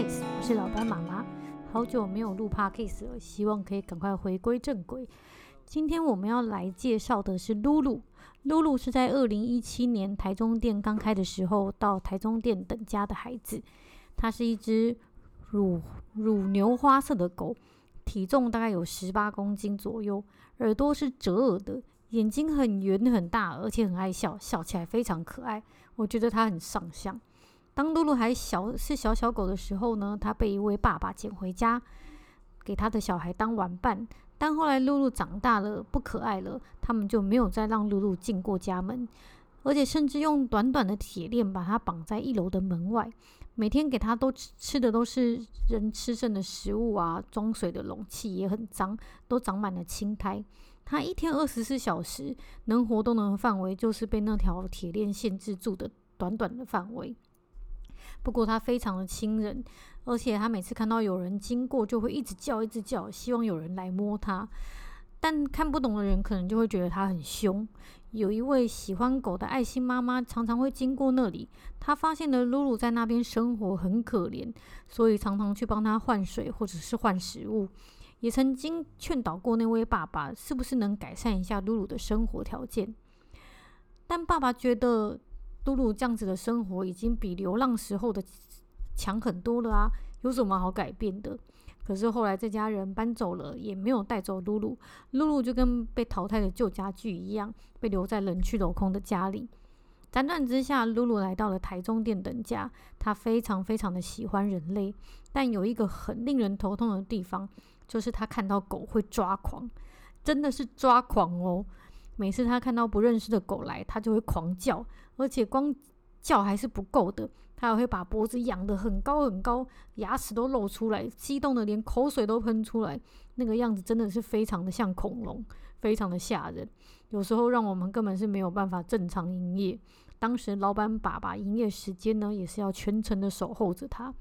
我是老班妈妈，好久没有录 Podcast 了，希望可以赶快回归正轨。今天我们要来介绍的是露露。露露是在二零一七年台中店刚开的时候到台中店等家的孩子，它是一只乳乳牛花色的狗，体重大概有十八公斤左右，耳朵是折耳的。眼睛很圆很大，而且很爱笑，笑起来非常可爱。我觉得它很上相。当露露还小，是小小狗的时候呢，它被一位爸爸捡回家，给他的小孩当玩伴。但后来露露长大了，不可爱了，他们就没有再让露露进过家门，而且甚至用短短的铁链把它绑在一楼的门外，每天给它都吃的都是人吃剩的食物啊，装水的容器也很脏，都长满了青苔。它一天二十四小时能活动的范围，就是被那条铁链限制住的短短的范围。不过它非常的亲人，而且它每次看到有人经过，就会一直叫，一直叫，希望有人来摸它。但看不懂的人可能就会觉得它很凶。有一位喜欢狗的爱心妈妈常常会经过那里，她发现了露露在那边生活很可怜，所以常常去帮她换水或者是换食物。也曾经劝导过那位爸爸，是不是能改善一下露露的生活条件？但爸爸觉得露露这样子的生活已经比流浪时候的强很多了啊，有什么好改变的？可是后来这家人搬走了，也没有带走露露，露露就跟被淘汰的旧家具一样，被留在人去楼空的家里。辗转之下，露露来到了台中店等家，她非常非常的喜欢人类，但有一个很令人头痛的地方。就是她看到狗会抓狂，真的是抓狂哦！每次他看到不认识的狗来，他就会狂叫，而且光叫还是不够的，他还会把脖子仰得很高很高，牙齿都露出来，激动的连口水都喷出来，那个样子真的是非常的像恐龙，非常的吓人。有时候让我们根本是没有办法正常营业。当时老板爸爸营业时间呢，也是要全程的守候着他。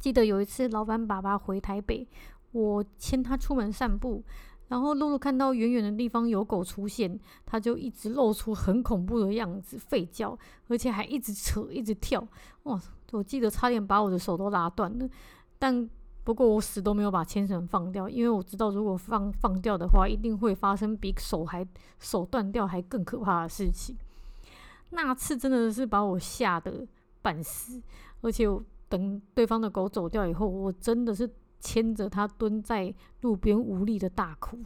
记得有一次老板爸爸回台北。我牵他出门散步，然后露露看到远远的地方有狗出现，它就一直露出很恐怖的样子，吠叫，而且还一直扯，一直跳。哇！我记得差点把我的手都拉断了，但不过我死都没有把牵绳放掉，因为我知道如果放放掉的话，一定会发生比手还手断掉还更可怕的事情。那次真的是把我吓得半死，而且等对方的狗走掉以后，我真的是。牵着他蹲在路边无力的大哭。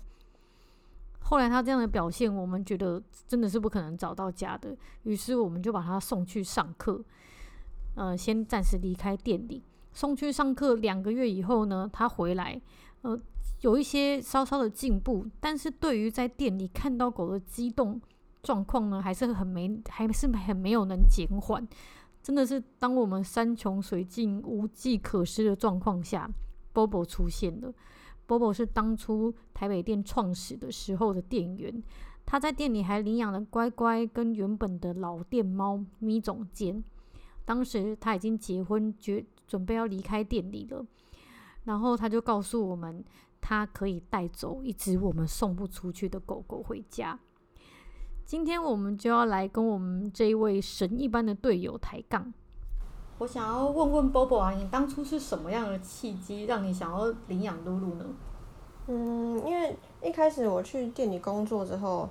后来他这样的表现，我们觉得真的是不可能找到家的，于是我们就把他送去上课。呃，先暂时离开店里，送去上课。两个月以后呢，他回来，呃，有一些稍稍的进步，但是对于在店里看到狗的激动状况呢，还是很没，还是很没有能减缓。真的是当我们山穷水尽、无计可施的状况下。Bobo 出现了。Bobo 是当初台北店创始的时候的店员，他在店里还领养了乖乖跟原本的老店猫咪总监。当时他已经结婚，决准备要离开店里了。然后他就告诉我们，他可以带走一只我们送不出去的狗狗回家。今天我们就要来跟我们这一位神一般的队友抬杠。我想要问问 Bobo 啊，你当初是什么样的契机让你想要领养露露呢？嗯，因为一开始我去店里工作之后，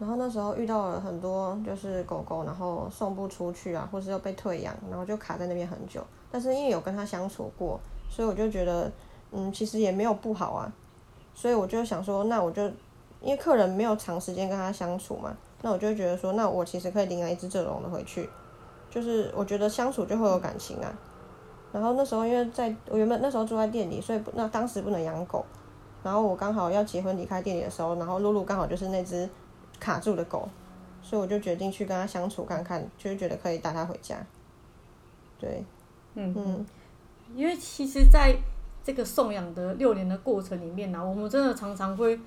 然后那时候遇到了很多就是狗狗，然后送不出去啊，或是又被退养，然后就卡在那边很久。但是因为有跟他相处过，所以我就觉得，嗯，其实也没有不好啊。所以我就想说，那我就因为客人没有长时间跟他相处嘛，那我就觉得说，那我其实可以领养一只这种的回去。就是我觉得相处就会有感情啊，然后那时候因为在我原本那时候住在店里，所以不那当时不能养狗，然后我刚好要结婚离开店里的时候，然后露露刚好就是那只卡住的狗，所以我就决定去跟它相处看看，就是觉得可以带它回家。对，嗯嗯，因为其实在这个送养的六年的过程里面呢、啊，我们真的常常会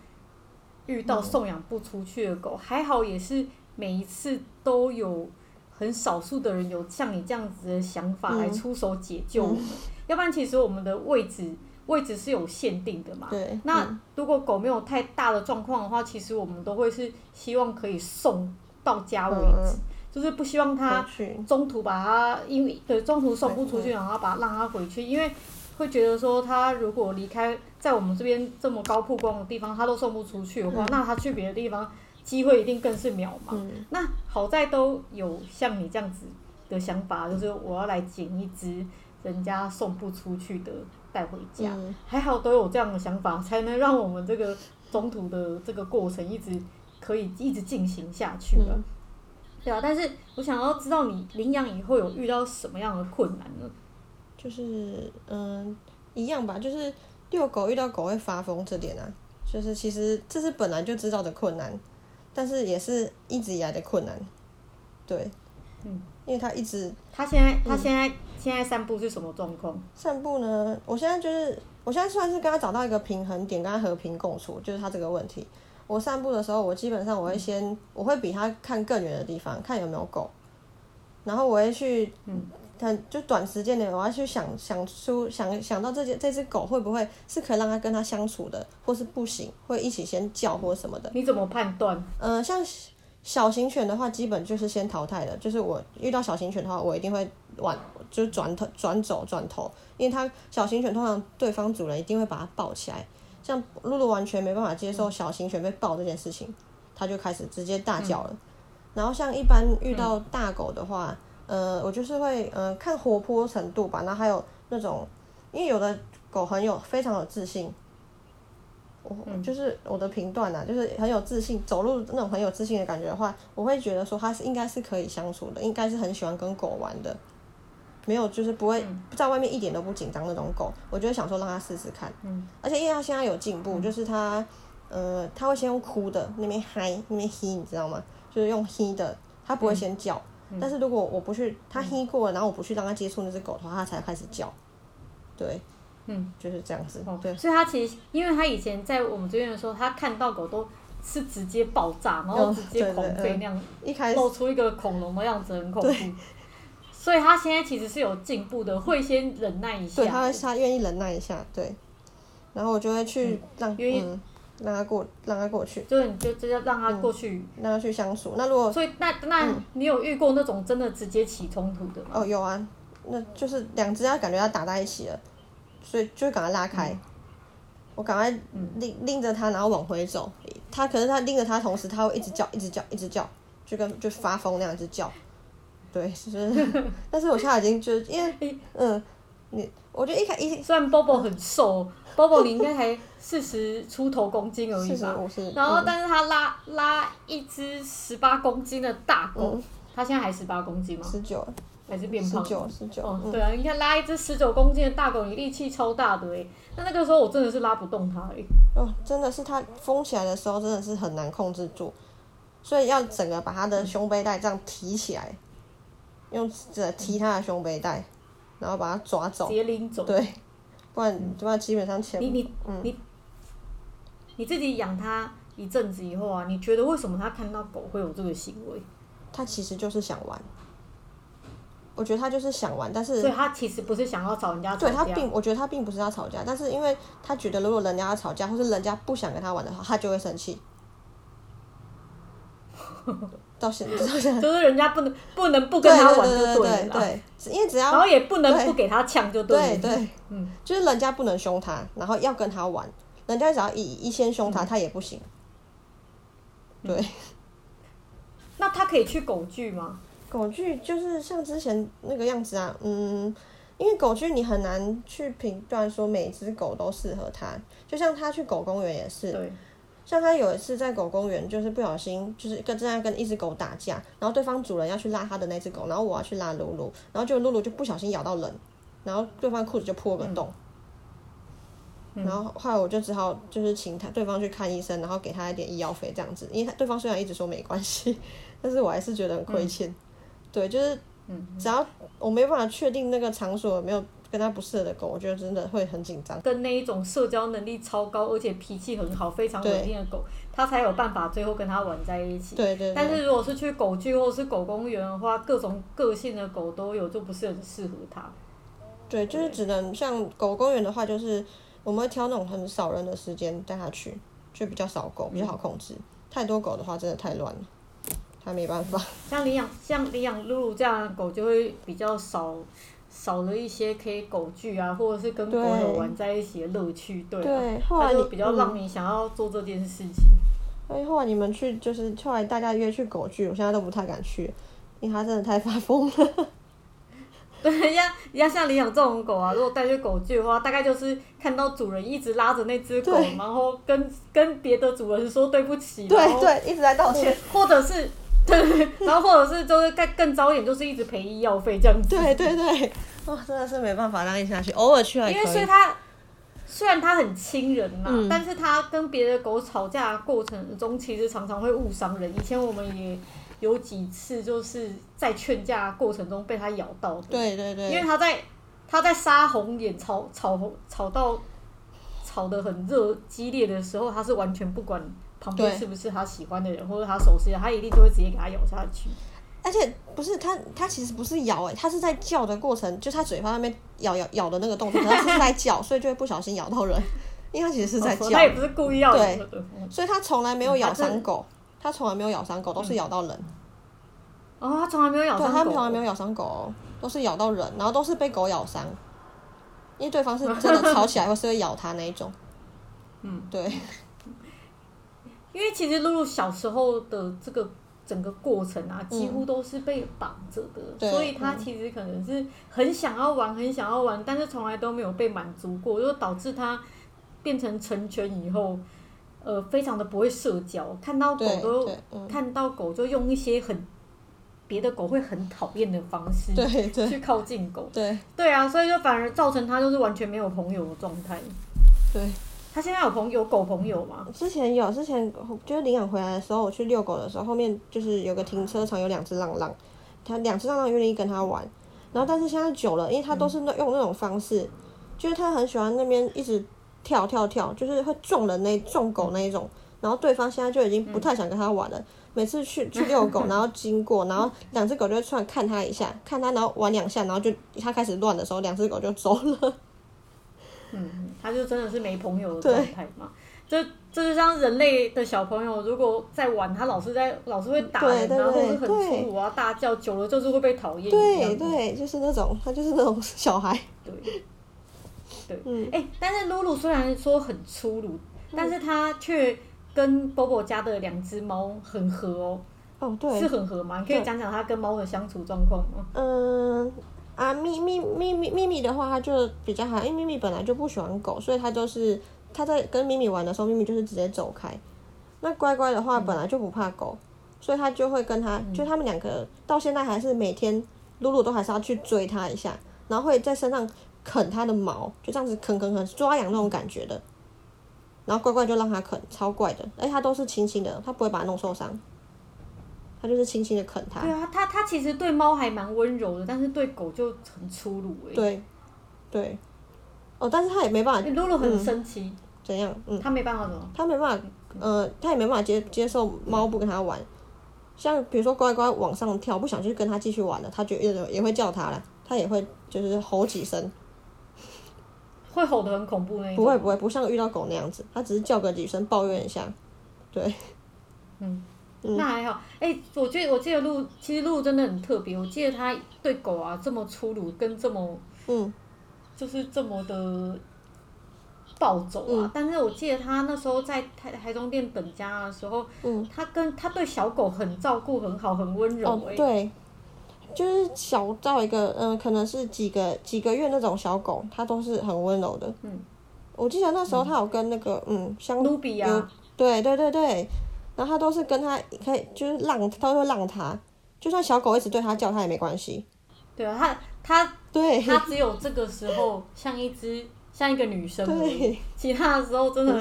遇到送养不出去的狗，嗯、还好也是每一次都有。很少数的人有像你这样子的想法来出手解救我们，嗯嗯、要不然其实我们的位置位置是有限定的嘛。对。那如果狗没有太大的状况的话，其实我们都会是希望可以送到家为止。嗯、就是不希望它中途把它，因为对中途送不出去，然后把它让它回去，因为会觉得说它如果离开在我们这边这么高曝光的地方，它都送不出去的话，那它去别的地方机会一定更是渺茫。那好在都有像你这样子的想法，就是我要来捡一只人家送不出去的带回家，还好都有这样的想法，才能让我们这个中途的这个过程一直。可以一直进行下去了，嗯、对啊。但是我想要知道你领养以后有遇到什么样的困难呢？就是嗯，一样吧，就是遛狗遇到狗会发疯这点啊，就是其实这是本来就知道的困难，但是也是一直以来的困难，对，嗯，因为他一直，他现在他现在、嗯、现在散步是什么状况？散步呢？我现在就是我现在算是跟他找到一个平衡点，跟他和平共处，就是他这个问题。我散步的时候，我基本上我会先，我会比他看更远的地方，看有没有狗，然后我会去，嗯，很就短时间内，我要去想想出想想到这只这只狗会不会是可以让它跟它相处的，或是不行，会一起先叫或什么的。你怎么判断？嗯、呃，像小型犬的话，基本就是先淘汰的。就是我遇到小型犬的话，我一定会往就是转头转走转头，因为它小型犬通常对方主人一定会把它抱起来。像露露完全没办法接受小型犬被抱这件事情，它就开始直接大叫了。嗯、然后像一般遇到大狗的话，嗯、呃，我就是会呃看活泼程度吧。然后还有那种，因为有的狗很有非常有自信，我就是我的评断呐，就是很有自信，走路那种很有自信的感觉的话，我会觉得说它是应该是可以相处的，应该是很喜欢跟狗玩的。没有，就是不会在外面一点都不紧张那种狗，我就会想说让它试试看。嗯，而且因为它现在有进步，就是它，呃，它会先用哭的那边嗨那边嘿，你知道吗？就是用嘿的，它不会先叫。但是如果我不去，它嘿过了，然后我不去让它接触那只狗的话，它才开始叫。对，嗯，就是这样子。对，所以它其实，因为它以前在我们这边的时候，它看到狗都是直接爆炸，然后直接狂吠那样，一开始露出一个恐龙的样子，很恐怖。所以他现在其实是有进步的，会先忍耐一下。对，他会他愿意忍耐一下，对。然后我就会去让让他过，让他过去。就是你就直接让他过去、嗯，让他去相处。那如果所以那那你有遇过那种真的直接起冲突的吗？哦，有啊，那就是两只要感觉要打在一起了，所以就会赶快拉开。嗯、我赶快拎拎着他，然后往回走。他可是他拎着他，同时他会一直叫，一直叫，一直叫，就跟就发疯那样子叫。对，是，但是我现在已经就是因为，嗯，你，我觉得一开一虽然 Bobo 很瘦，Bobo 你应该才四十出头公斤而已吧，然后但是他拉拉一只十八公斤的大狗，他现在还十八公斤吗？十九，还是变胖？十九，十九。哦，对啊，你看拉一只十九公斤的大狗，你力气超大的诶，那那个时候我真的是拉不动它诶。哦，真的是它封起来的时候真的是很难控制住，所以要整个把它的胸背带这样提起来。用这提它的胸背带，然后把它抓走，直接拎走。对，不然不然基本上钱你你、嗯、你你自己养它一阵子以后啊，你觉得为什么他看到狗会有这个行为？他其实就是想玩。我觉得他就是想玩，但是所以他其实不是想要找人家吵架。对他并我觉得他并不是要吵架，但是因为他觉得如果人家要吵架，或是人家不想跟他玩的话，他就会生气。到现在，就是人家不能不能不跟他玩就对了，因为只要然后也不能不给他呛就对了，对对，嗯，就是人家不能凶他，然后要跟他玩，人家只要一一先凶他，他也不行。对，那他可以去狗剧吗？狗剧就是像之前那个样子啊，嗯，因为狗剧你很难去评断说每只狗都适合他，就像他去狗公园也是。对。像他有一次在狗公园，就是不小心，就是跟正在跟一只狗打架，然后对方主人要去拉他的那只狗，然后我要去拉露露，然后就露露就不小心咬到人，然后对方裤子就破个洞，嗯、然后后来我就只好就是请他对方去看医生，然后给他一点医药费这样子，因为他对方虽然一直说没关系，但是我还是觉得很亏欠，嗯、对，就是只要我没办法确定那个场所有没有。跟他不适合的狗，我觉得真的会很紧张。跟那一种社交能力超高，而且脾气很好、非常稳定的狗，他才有办法最后跟他玩在一起。对对，对。但是如果是去狗聚或是狗公园的话，各种个性的狗都有，就不是很适合他。对，就是只能像狗公园的话，就是我们会挑那种很少人的时间带他去，就比较少狗，比较好控制。嗯、太多狗的话，真的太乱了。他没办法。像领养像领养露露这样的狗，就会比较少少了一些可以狗聚啊，或者是跟狗友玩在一起的乐趣。对，对，后来就比较让你想要做这件事情。所以后来你们去，就是后来大家约去狗聚，我现在都不太敢去，因为它真的太发疯了。对，像要像领养这种狗啊，如果带去狗聚的话，大概就是看到主人一直拉着那只狗，然后跟跟别的主人说对不起，对对，一直在道歉，或者是对，然后或者是就是更更糟一点，就是一直赔医药费这样子。对对对，哇，真的是没办法让你下去，偶尔去还。因为所以它。虽然它很亲人嘛，嗯、但是它跟别的狗吵架的过程中，其实常常会误伤人。以前我们也有几次就是在劝架过程中被它咬到的。对对对。因为它在它在杀红眼吵吵吵到吵得很热激烈的时候，它是完全不管旁边是不是他喜欢的人或者他熟悉的，他一定就会直接给他咬下去。而且不是他，他其实不是咬诶、欸，它是在叫的过程，就他嘴巴那边咬咬咬的那个动作，可 是在叫，所以就会不小心咬到人，因为他其实是在叫。他也不是故意要对，所以他从来没有咬伤狗，他从来没有咬伤狗，都是咬到人。哦，他从来没有咬伤狗。它从来没有咬伤狗，都是咬到人，然后都是被狗咬伤，因为对方是真的吵起来 或是会咬他那一种。嗯，对。因为其实露露小时候的这个。整个过程啊，几乎都是被绑着的，嗯、所以她其实可能是很想要玩，很想要玩，但是从来都没有被满足过，就导致她变成成犬以后，呃，非常的不会社交，看到狗都、嗯、看到狗就用一些很别的狗会很讨厌的方式去靠近狗，对。对啊，所以就反而造成它就是完全没有朋友的状态，对。他现在有朋友狗朋友吗？之前有，之前就是领养回来的时候，我去遛狗的时候，后面就是有个停车场，有两只浪浪，他两只浪浪愿意跟他玩，然后但是现在久了，因为他都是那用那种方式，嗯、就是他很喜欢那边一直跳跳跳，就是会撞人那撞狗那一种，然后对方现在就已经不太想跟他玩了，嗯、每次去去遛狗，然后经过，然后两只狗就会突然看他一下，看他，然后玩两下，然后就他开始乱的时候，两只狗就走了。嗯，他就真的是没朋友的状态嘛？这这就是像人类的小朋友，如果在玩，他老是在老是会打人啊，或者是很粗鲁啊，大叫，久了就是会被讨厌。对对，就是那种，他就是那种小孩。对 对，嗯，哎、欸，但是露露虽然说很粗鲁，嗯、但是他却跟波波家的两只猫很合哦。哦，对，是很合吗？你可以讲讲他跟猫的相处状况吗？嗯。啊，咪咪咪咪咪咪的话，它就比较好，因为咪咪本来就不喜欢狗，所以它就是它在跟咪咪玩的时候，咪咪就是直接走开。那乖乖的话，本来就不怕狗，嗯、所以它就会跟它，就他们两个到现在还是每天，露露都还是要去追它一下，然后会在身上啃它的毛，就这样子啃啃啃，抓痒那种感觉的。然后乖乖就让它啃，超怪的，而且它都是轻轻的，它不会把它弄受伤。他就是轻轻的啃它。对啊，他他其实对猫还蛮温柔的，但是对狗就很粗鲁哎。对，对，哦，但是他也没办法。露露很生气。怎样？嗯。他没办法怎么？他没办法，呃，他也没办法接接受猫不跟他玩。像比如说乖乖往上跳，不想去跟他继续玩了，他就也也会叫他了，他也会就是吼几声。会吼得很恐怖那种。不会不会，不像遇到狗那样子，他只是叫个几声抱怨一下，对，嗯。那还好，哎、欸，我觉得我记得鹿，其实鹿真的很特别。我记得它对狗啊这么粗鲁，跟这么，嗯，就是这么的暴走啊。嗯、但是我记得它那时候在台台中店等家的时候，嗯，它跟它对小狗很照顾，很好，很温柔、欸。哎、哦，对，就是小到一个，嗯，可能是几个几个月那种小狗，它都是很温柔的。嗯，我记得那时候它有跟那个，嗯，香卢比啊，对对对对。然后他都是跟他可以就是让，他会让他，就算小狗一直对他叫，他也没关系。对啊，他他对，他只有这个时候像一只像一个女生，对，其他的时候真的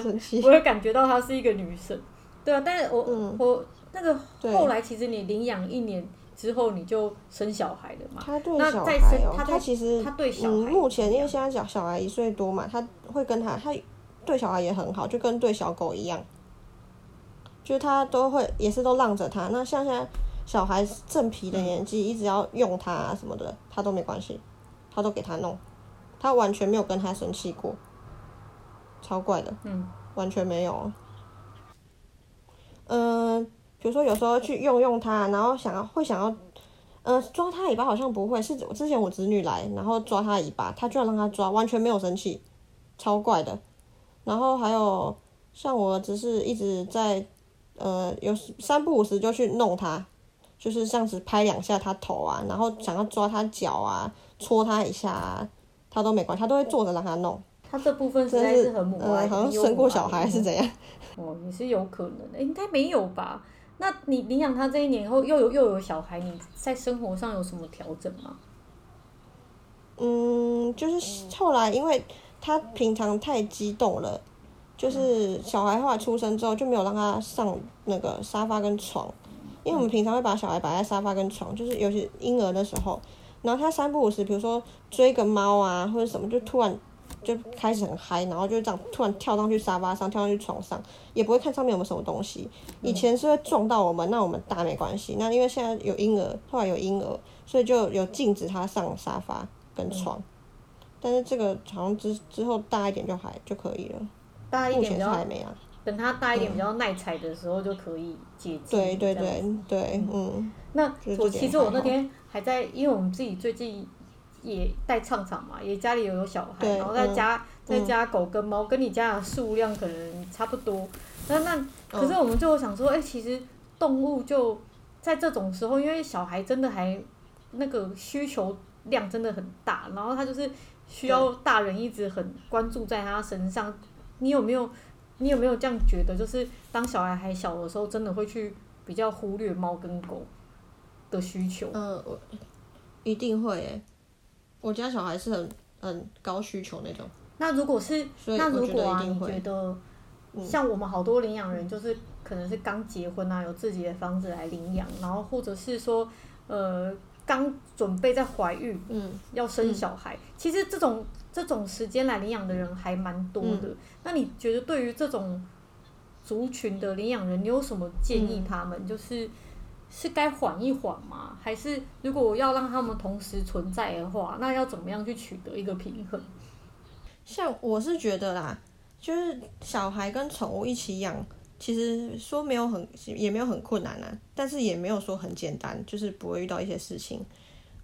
我会感觉到她是一个女生。对啊，但是我、嗯、我那个后来其实你领养一年之后你就生小孩了嘛？他对小孩哦，他，他其实他对小孩，嗯，目前因为现在小小孩一岁多嘛，他会跟他他对小孩也很好，就跟对小狗一样。就是他都会，也是都让着他。那像现在小孩正皮的年纪，一直要用他啊什么的，他都没关系，他都给他弄，他完全没有跟他生气过，超怪的，嗯，完全没有。嗯、呃，比如说有时候去用用它，然后想要会想要，呃，抓它尾巴好像不会，是之前我侄女来，然后抓它尾巴，它居然让它抓，完全没有生气，超怪的。然后还有像我儿子是一直在，呃，有三不五时就去弄它，就是这样子拍两下它头啊，然后想要抓它脚啊，戳它一下啊，它都没关系，他都会坐着让它弄。他这部分实在是很母爱，呃，好像生过小孩是怎样？哦，也是有可能的，应该没有吧？那你领养他这一年后又有又有小孩，你在生活上有什么调整吗？嗯，就是后来因为他平常太激动了，就是小孩后来出生之后就没有让他上那个沙发跟床，因为我们平常会把小孩摆在沙发跟床，就是尤其婴儿的时候，然后他三不五时，比如说追个猫啊或者什么，就突然。就开始很嗨，然后就这样突然跳上去沙发上，跳上去床上，也不会看上面有没有什么东西。以前是会撞到我们，那我们大没关系。那因为现在有婴儿，后来有婴儿，所以就有禁止他上沙发跟床。但是这个好像之之后大一点就还就可以了。大一点比较还没啊。等它大一点比较耐踩的时候就可以解禁。对对对对，嗯。那我其实我那天还在，因为我们自己最近。也带唱场嘛，也家里有有小孩，然后在家在家狗跟猫，跟你家的数量可能差不多。那那可是我们就想说，哎，其实动物就在这种时候，因为小孩真的还那个需求量真的很大，然后他就是需要大人一直很关注在他身上。你有没有你有没有这样觉得？就是当小孩还小的时候，真的会去比较忽略猫跟狗的需求？嗯，我一定会诶。我家小孩是很很高需求那种。那如果是，那如果啊，你觉得像我们好多领养人，就是可能是刚结婚啊，有自己的房子来领养，然后或者是说，呃，刚准备在怀孕，嗯，要生小孩，其实这种这种时间来领养的人还蛮多的。那你觉得对于这种族群的领养人，你有什么建议他们？就是。是该缓一缓吗？还是如果要让他们同时存在的话，那要怎么样去取得一个平衡？像我是觉得啦，就是小孩跟宠物一起养，其实说没有很也没有很困难啊，但是也没有说很简单，就是不会遇到一些事情。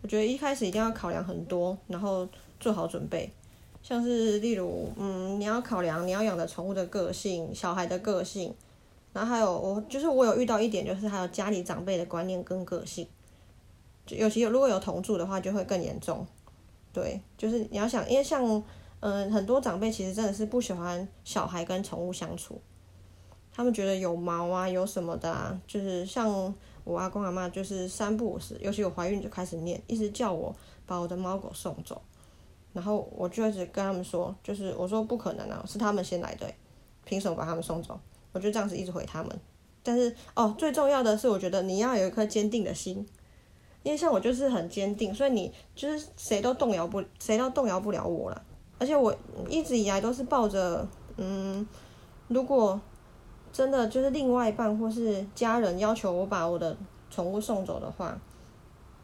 我觉得一开始一定要考量很多，然后做好准备，像是例如，嗯，你要考量你要养的宠物的个性，小孩的个性。然后还有我就是我有遇到一点，就是还有家里长辈的观念跟个性，就尤其有如果有同住的话，就会更严重。对，就是你要想，因为像嗯、很多长辈其实真的是不喜欢小孩跟宠物相处，他们觉得有毛啊有什么的啊，就是像我阿公阿嬷就是三不五时，尤其我怀孕就开始念，一直叫我把我的猫狗送走，然后我就一直跟他们说，就是我说不可能啊，是他们先来的，凭什么把他们送走？我就这样子一直回他们，但是哦，最重要的是，我觉得你要有一颗坚定的心，因为像我就是很坚定，所以你就是谁都动摇不，谁都动摇不了我了。而且我一直以来都是抱着，嗯，如果真的就是另外一半或是家人要求我把我的宠物送走的话，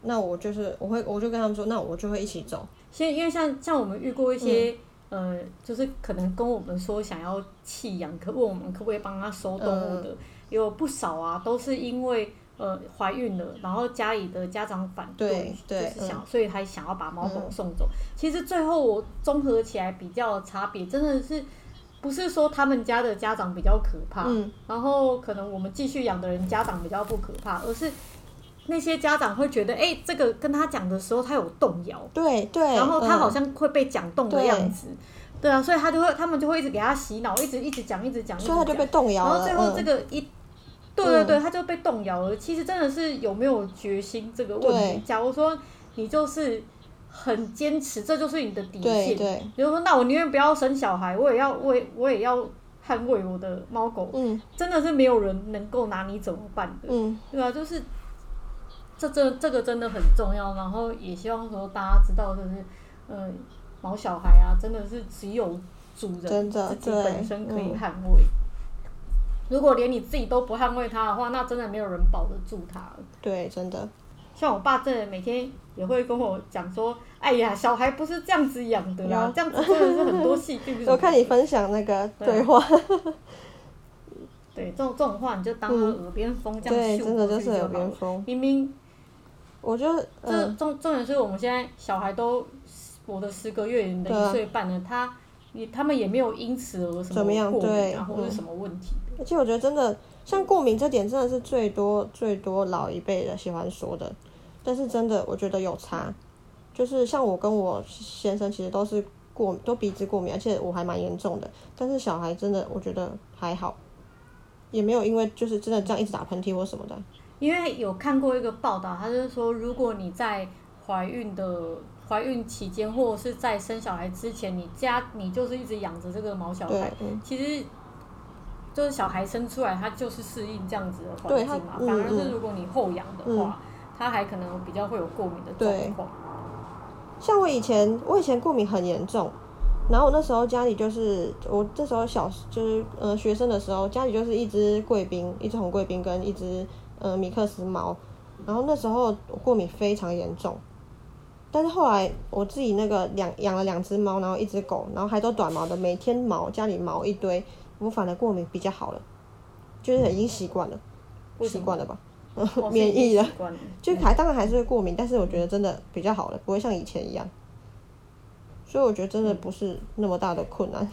那我就是我会我就跟他们说，那我就会一起走。现因为像像我们遇过一些。嗯呃，就是可能跟我们说想要弃养，可问我们可不可以帮他收动物的，呃、有不少啊，都是因为呃怀孕了，然后家里的家长反对，对对就是想，嗯、所以才想要把猫狗送走。嗯、其实最后我综合起来比较差别，真的是不是说他们家的家长比较可怕，嗯、然后可能我们继续养的人家长比较不可怕，而是。那些家长会觉得，哎、欸，这个跟他讲的时候，他有动摇，对对，然后他好像会被讲动的样子，对，对啊，所以他就会，他们就会一直给他洗脑，一直一直讲，一直讲，所以他就被动摇了。然后最后这个一，嗯、对对对，他就被动摇了。其实真的是有没有决心这个问题。假如说你就是很坚持，这就是你的底线。对对。比如说，那我宁愿不要生小孩，我也要为我也要捍卫我的猫狗。嗯。真的是没有人能够拿你怎么办的。嗯。对啊，就是。这这这个真的很重要，然后也希望说大家知道，就是，嗯，毛小孩啊，真的是只有主人自己本身可以捍卫。嗯、如果连你自己都不捍卫它的话，那真的没有人保得住它。对，真的。像我爸，真的每天也会跟我讲说：“哎呀，小孩不是这样子养的啦，这样子真的是很多细菌。” 我看你分享那个对话。对对，这种这种话你就当耳边风这样、嗯、对，真的就是耳边风。明明，我觉得、嗯、这重重点是我们现在小孩都我的十个月的一岁半了，他你他们也没有因此而什么过敏啊，对或者什么问题、嗯。而且我觉得真的像过敏这点，真的是最多最多老一辈的喜欢说的，但是真的我觉得有差，就是像我跟我先生其实都是。过都鼻子过敏，而且我还蛮严重的。但是小孩真的，我觉得还好，也没有因为就是真的这样一直打喷嚏或什么的。因为有看过一个报道，他就是说，如果你在怀孕的怀孕期间，或者是在生小孩之前，你家你就是一直养着这个毛小孩，嗯、其实就是小孩生出来，他就是适应这样子的环境嘛。反而是如果你后养的话，他、嗯、还可能比较会有过敏的状况。像我以前，我以前过敏很严重，然后我那时候家里就是我这时候小就是呃学生的时候，家里就是一只贵宾，一只红贵宾跟一只呃米克斯猫，然后那时候我过敏非常严重，但是后来我自己那个两养了两只猫，然后一只狗，然后还都短毛的，每天毛家里毛一堆，我反而过敏比较好了，就是已经习惯了，习惯了吧。免疫了，就还当然还是会过敏，但是我觉得真的比较好了，不会像以前一样，所以我觉得真的不是那么大的困难。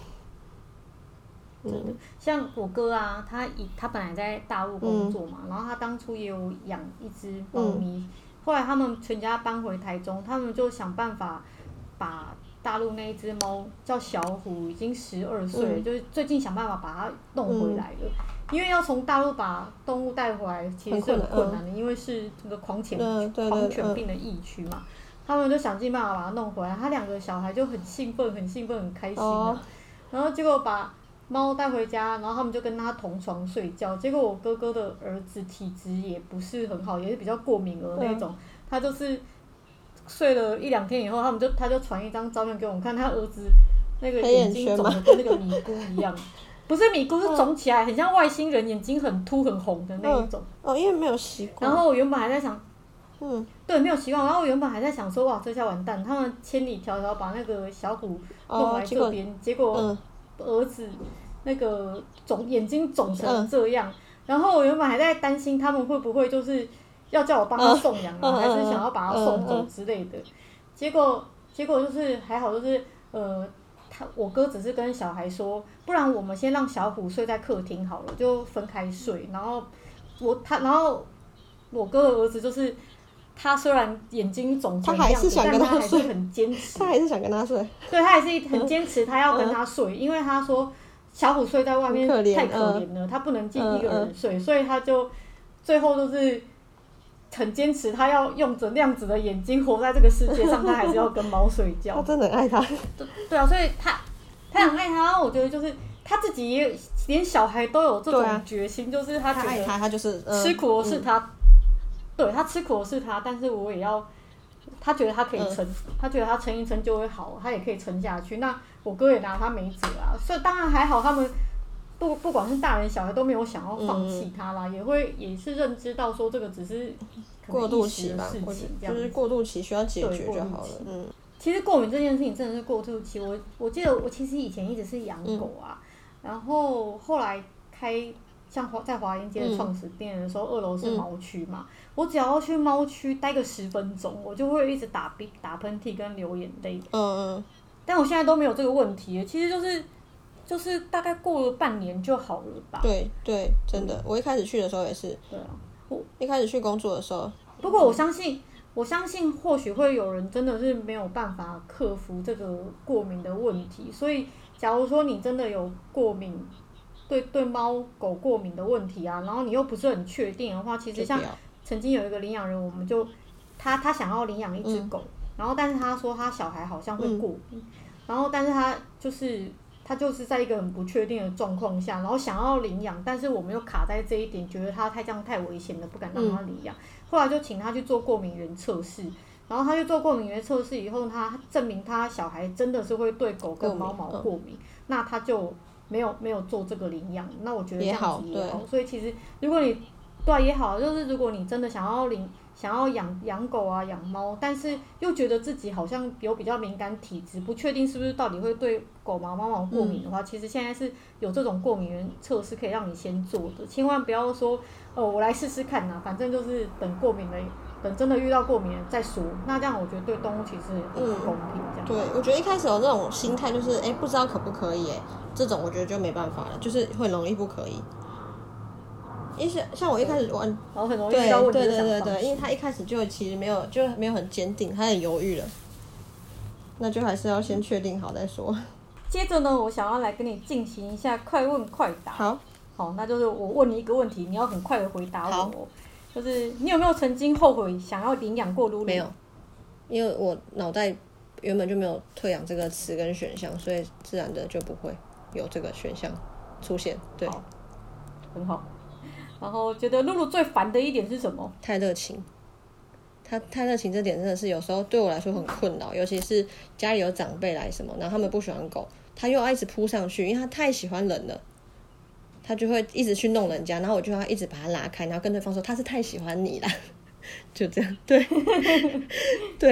真的，像我哥啊，他以他本来在大陆工作嘛，然后他当初也有养一只猫咪，后来他们全家搬回台中，他们就想办法把大陆那一只猫叫小虎，已经十二岁了，就是最近想办法把它弄回来了。因为要从大陆把动物带回来，其实是很困难的，因为是这个狂犬狂犬病的疫区嘛。他们就想尽办法把它弄回来。他两个小孩就很兴奋，很兴奋，很开心啊。然后结果把猫带回家，然后他们就跟他同床睡觉。结果我哥哥的儿子体质也不是很好，也是比较过敏的那种。他就是睡了一两天以后，他们就他就传一张照片给我们看，他儿子那个眼睛肿的跟那个米糊一样。不是米姑，是肿起来，很像外星人，眼睛很凸很红的那一种。哦，因为没有习惯。然后我原本还在想，嗯，对，没有习惯。然后我原本还在想说，哇，这下完蛋，他们千里迢迢把那个小虎弄来这边，结果儿子那个肿眼睛肿成这样。然后我原本还在担心他们会不会就是要叫我帮他送养啊，还是想要把他送走之类的。结果结果就是还好，就是呃。他我哥只是跟小孩说，不然我们先让小虎睡在客厅好了，就分开睡。然后我他然后我哥的儿子就是他虽然眼睛肿成这样子，他还是想跟他睡，但他还是很坚持。他还是想跟他睡。对，他还是很坚持，他要跟他睡，嗯、因为他说小虎睡在外面太可怜了，他不能自己一个人睡，所以他就最后都是。很坚持，他要用着那样子的眼睛活在这个世界上，他还是要跟猫睡觉。他 真的很爱他。对对啊，所以他他很爱他。我觉得就是他自己也连小孩都有这种决心，就是他觉得他他就是吃苦的是他，对他吃苦的是他，但是我也要，他觉得他可以撑，他觉得他撑一撑就会好，他也可以撑下去。那我哥也拿他没辙啊，所以当然还好他们。不，不管是大人小孩都没有想要放弃他啦，嗯、也会也是认知到说这个只是过渡期吧，就是过渡期需要解决就好了。嗯，其实过敏这件事情真的是过渡期。我我记得我其实以前一直是养狗啊，嗯、然后后来开像华在华阴街的创始店的时候，嗯、二楼是猫区嘛，嗯、我只要去猫区待个十分钟，我就会一直打鼻打喷嚏跟流眼泪。嗯嗯，但我现在都没有这个问题，其实就是。就是大概过了半年就好了吧。对对，真的，我一开始去的时候也是。对啊，我一开始去工作的时候。不过我相信，我相信或许会有人真的是没有办法克服这个过敏的问题。所以，假如说你真的有过敏，对对猫狗过敏的问题啊，然后你又不是很确定的话，其实像曾经有一个领养人，我们就他他想要领养一只狗，嗯、然后但是他说他小孩好像会过敏，嗯、然后但是他就是。他就是在一个很不确定的状况下，然后想要领养，但是我们又卡在这一点，觉得他太这样太危险了，不敢让他领养。嗯、后来就请他去做过敏原测试，然后他去做过敏原测试以后，他证明他小孩真的是会对狗跟猫毛过敏，嗯、那他就没有没有做这个领养。那我觉得这样子也好。也好，所以其实如果你对也好，就是如果你真的想要领想要养养狗啊、养猫，但是又觉得自己好像有比较敏感体质，不确定是不是到底会对狗毛、猫毛过敏的话，嗯、其实现在是有这种过敏原测试可以让你先做的，千万不要说哦，我来试试看呐，反正就是等过敏了。等真的遇到过敏再说，那这样我觉得对动物其实很不公平。这样、嗯、对，我觉得一开始有这种心态，就是哎、欸，不知道可不可以哎，这种我觉得就没办法了，就是会容易不可以。因为像我一开始玩，然后很容易遇到问题对对对对对，因为他一开始就其实没有就没有很坚定，他很犹豫了，那就还是要先确定好再说。接着呢，我想要来跟你进行一下快问快答。好，好，那就是我问你一个问题，你要很快的回答我。就是你有没有曾经后悔想要领养过噜噜？没有，因为我脑袋原本就没有退养这个词跟选项，所以自然的就不会有这个选项出现。对，好，很好。然后觉得露露最烦的一点是什么？太热情。他太热情这点真的是有时候对我来说很困扰，尤其是家里有长辈来什么，然后他们不喜欢狗，他又要一直扑上去，因为他太喜欢人了。他就会一直去弄人家，然后我就要一直把他拉开，然后跟对方说他是太喜欢你了，就这样，对，对，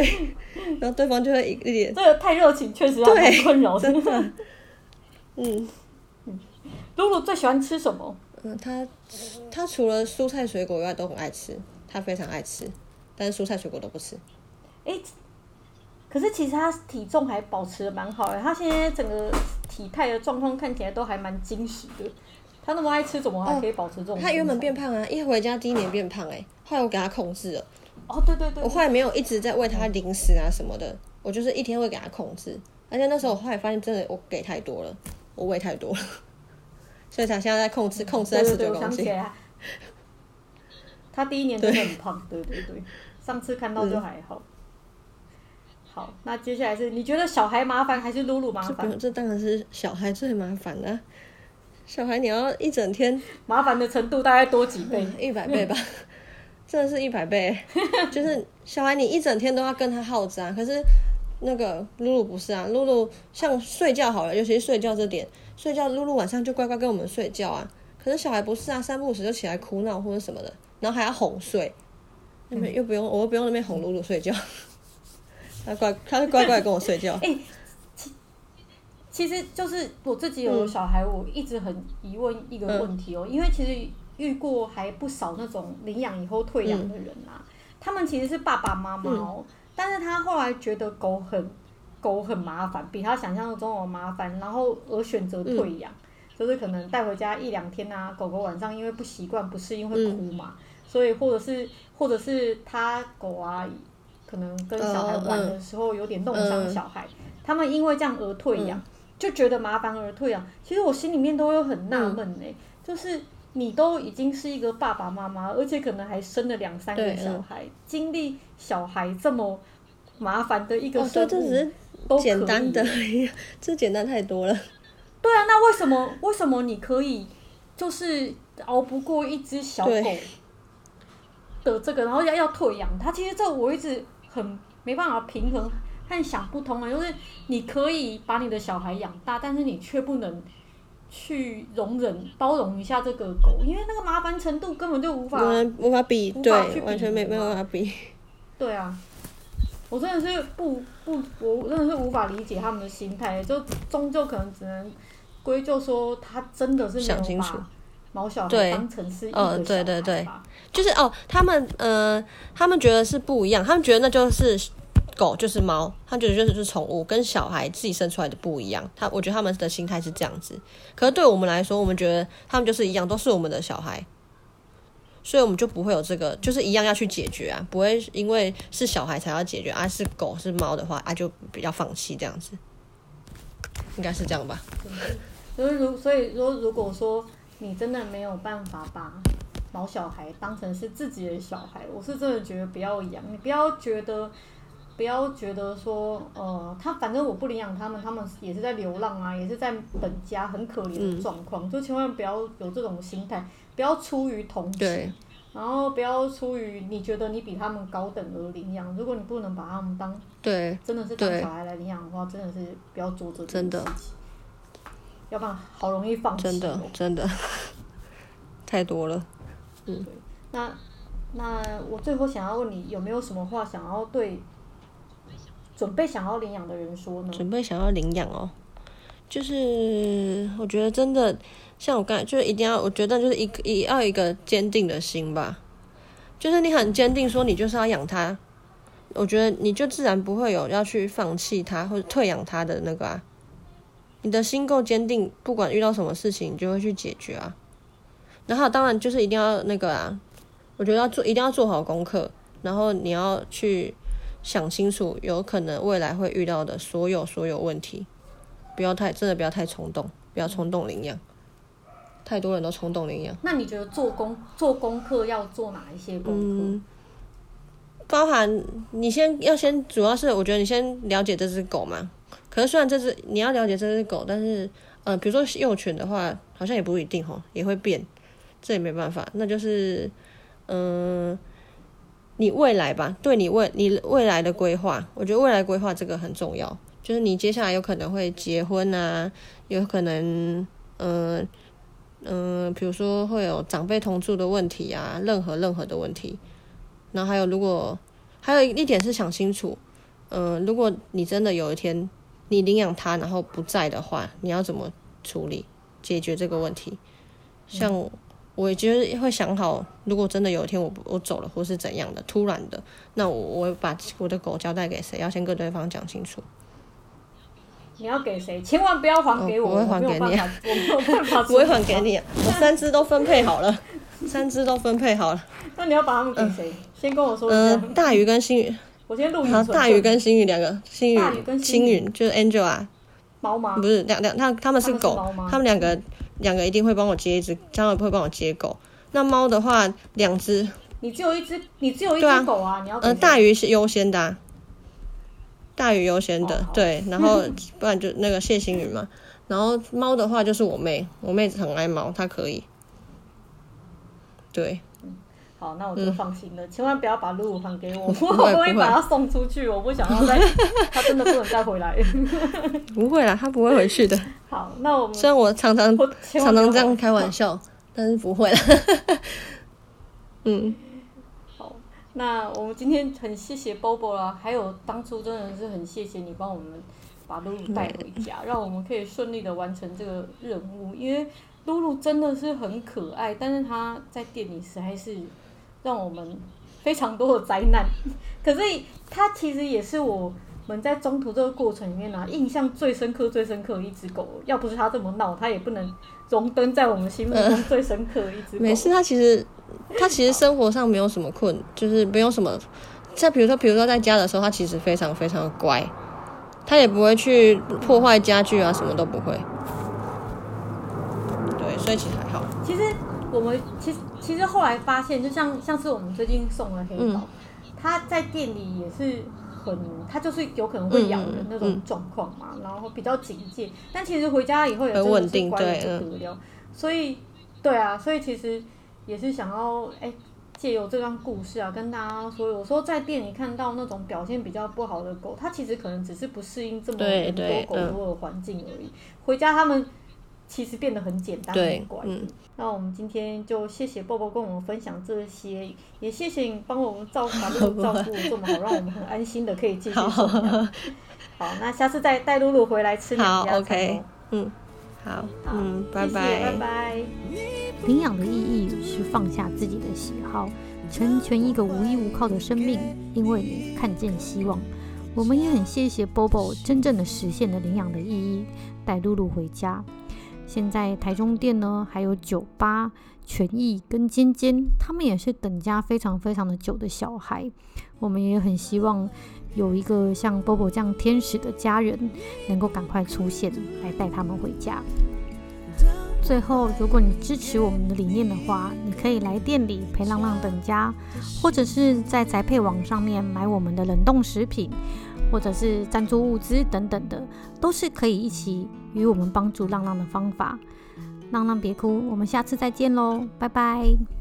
然后对方就会一点，这个太热情，确实让人困扰，真的。嗯，露露最喜欢吃什么？嗯，他他除了蔬菜水果以外都很爱吃，他非常爱吃，但是蔬菜水果都不吃。哎，可是其实他体重还保持的蛮好的，他现在整个体态的状况看起来都还蛮惊喜的。他那么爱吃，怎么还可以保持这种、哦？他原本变胖啊，一回家第一年变胖哎、欸，后来我给他控制了。哦，对对对，对。我后来没有一直在喂他零食啊什么的，我就是一天会给他控制。而且那时候我后来发现，真的我给太多了，我喂太多了，所以他现在在控制，控制在十九公斤。他第一年真的很胖，对对对，上次看到就还好。嗯、好，那接下来是你觉得小孩麻烦还是露露麻烦？这当然是小孩最麻烦了。小孩，你要一整天麻烦的程度大概多几倍？一百倍吧，真的是一百倍。就是小孩，你一整天都要跟他耗着啊。可是那个露露不是啊，露露像睡觉好了，尤其是睡觉这点，睡觉露露晚上就乖乖跟我们睡觉啊。可是小孩不是啊，三不五时就起来哭闹或者什么的，然后还要哄睡，又没又不用，我又不用那边哄露露睡觉，他乖，他就乖乖跟我睡觉。欸其实就是我自己有小孩，我一直很疑问一个问题哦，因为其实遇过还不少那种领养以后退养的人啊，他们其实是爸爸妈妈哦，但是他后来觉得狗很狗很麻烦，比他想象中的麻烦，然后而选择退养，就是可能带回家一两天啊，狗狗晚上因为不习惯不适应会哭嘛，所以或者是或者是他狗啊，可能跟小孩玩的时候有点弄伤小孩，他们因为这样而退养。就觉得麻烦而退养，其实我心里面都有很纳闷呢，就是你都已经是一个爸爸妈妈，而且可能还生了两三个小孩，经历小孩这么麻烦的一个生活，这只是简单的，这简单太多了。对啊，那为什么为什么你可以就是熬不过一只小狗的这个，然后要要退养它？其实这我一直很没办法平衡。但想不通啊，就是你可以把你的小孩养大，但是你却不能去容忍、包容一下这个狗，因为那个麻烦程度根本就无法无法比，对，完全没没有办法比。对啊，我真的是不不，我真的是无法理解他们的心态，就终究可能只能归咎说他真的是没有把毛小孩当成是一个小孩吧。对，对对对，就是哦，他们呃，他们觉得是不一样，他们觉得那就是。狗就是猫，他觉得就是就是宠物，跟小孩自己生出来的不一样。他我觉得他们的心态是这样子，可是对我们来说，我们觉得他们就是一样，都是我们的小孩，所以我们就不会有这个，就是一样要去解决啊，不会因为是小孩才要解决，而、啊、是狗是猫的话，啊就比较放弃这样子，应该是这样吧？所以如所以说，如果说你真的没有办法把毛小孩当成是自己的小孩，我是真的觉得不要养，你不要觉得。不要觉得说，呃，他反正我不领养他们，他们也是在流浪啊，也是在本家，很可怜的状况，嗯、就千万不要有这种心态，不要出于同情，然后不要出于你觉得你比他们高等而领养。如果你不能把他们当对，真的是当小孩来领养的话，真的是不要做这件事情，要不然好容易放弃。真的真的 太多了，嗯，那。那我最后想要问你，有没有什么话想要对准备想要领养的人说呢？准备想要领养哦，就是我觉得真的像我刚才，就是一定要，我觉得就是一一要一个坚定的心吧，就是你很坚定说你就是要养它，我觉得你就自然不会有要去放弃它或者退养它的那个啊。你的心够坚定，不管遇到什么事情，你就会去解决啊。然后当然就是一定要那个啊。我觉得要做，一定要做好功课，然后你要去想清楚，有可能未来会遇到的所有所有问题，不要太真的不要太冲动，不要冲动领养，太多人都冲动领养。那你觉得做功做功课要做哪一些功课？嗯，包含你先要先，主要是我觉得你先了解这只狗嘛。可是虽然这只你要了解这只狗，但是嗯，比如说幼犬的话，好像也不一定哦，也会变，这也没办法，那就是。嗯，你未来吧，对你未你未来的规划，我觉得未来规划这个很重要。就是你接下来有可能会结婚啊，有可能，嗯嗯，比如说会有长辈同住的问题啊，任何任何的问题。然后还有，如果还有一点是想清楚，嗯，如果你真的有一天你领养他，然后不在的话，你要怎么处理解决这个问题？像。我也觉得会想好，如果真的有一天我我走了，或是怎样的突然的，那我我把我的狗交代给谁？要先跟对方讲清楚。你要给谁？千万不要还给我，我不会还给你，啊，我没有办法，不会还给你，我三只都分配好了，三只都分配好了。那你要把它们给谁？呃、先跟我说。嗯、呃，大鱼跟星宇。我先录好，大鱼跟星宇两个，星宇星宇就是 Angel 啊。猫吗？不是两两，他他们是狗，他们两个。两个一定会帮我接一只，将来不会帮我接狗。那猫的话，两只。你只有一只，你只有一只狗啊！啊你要呃，大鱼是优先的，啊，大鱼优先的，哦，对。然后 不然就那个谢星宇嘛。然后猫的话就是我妹，我妹子很爱猫，她可以。对。好，那我就放心了。嗯、千万不要把露露还给我，我不会 把它送出去。我不想要再，它真的不能再回来。不会啦，它不会回去的。好，那我们虽然我常常常常这样开玩笑，但是不会啦。嗯，好，那我们今天很谢谢 Bobo 啦，还有当初真的是很谢谢你帮我们把露露带回家，让我们可以顺利的完成这个任务。因为露露真的是很可爱，但是它在店里实在是。让我们非常多的灾难，可是它其实也是我们在中途这个过程里面呢、啊，印象最深刻、最深刻的一只狗。要不是它这么闹，它也不能荣登在我们心目中最深刻的一只。没事，它其实它其实生活上没有什么困，就是没有什么。在比如说，比如说在家的时候，他其实非常非常的乖，他也不会去破坏家具啊，什么都不会。对，所以其实还好。其实我们其实。其实后来发现，就像像是我们最近送的黑宝，它、嗯、在店里也是很，他就是有可能会咬人那种状况嘛，嗯嗯、然后比较警戒。但其实回家以后也真的是乖得不得了。所以，对啊，所以其实也是想要哎，借由这段故事啊，跟大家说，有时候在店里看到那种表现比较不好的狗，它其实可能只是不适应这么多狗多的环境而已。嗯、回家他们。其实变得很简单，很乖。嗯，那我们今天就谢谢 Bobo 跟我们分享这些，也谢谢你帮我们照顾照顾这么好，让我们很安心的可以继续。好，那下次再带露露回来吃你家餐。好，OK。嗯，好，好，嗯，拜拜，拜拜。领养的意义是放下自己的喜好，成全一个无依无靠的生命，因为你看见希望。我们也很谢谢 Bobo 真正的实现了领养的意义，带露露回家。现在台中店呢，还有酒吧、权益跟尖尖，他们也是等家非常非常的久的小孩。我们也很希望有一个像 Bobo 这样天使的家人，能够赶快出现来带他们回家。最后，如果你支持我们的理念的话，你可以来店里陪浪浪等家，或者是在宅配网上面买我们的冷冻食品。或者是赞助物资等等的，都是可以一起与我们帮助浪浪的方法。浪浪别哭，我们下次再见喽，拜拜。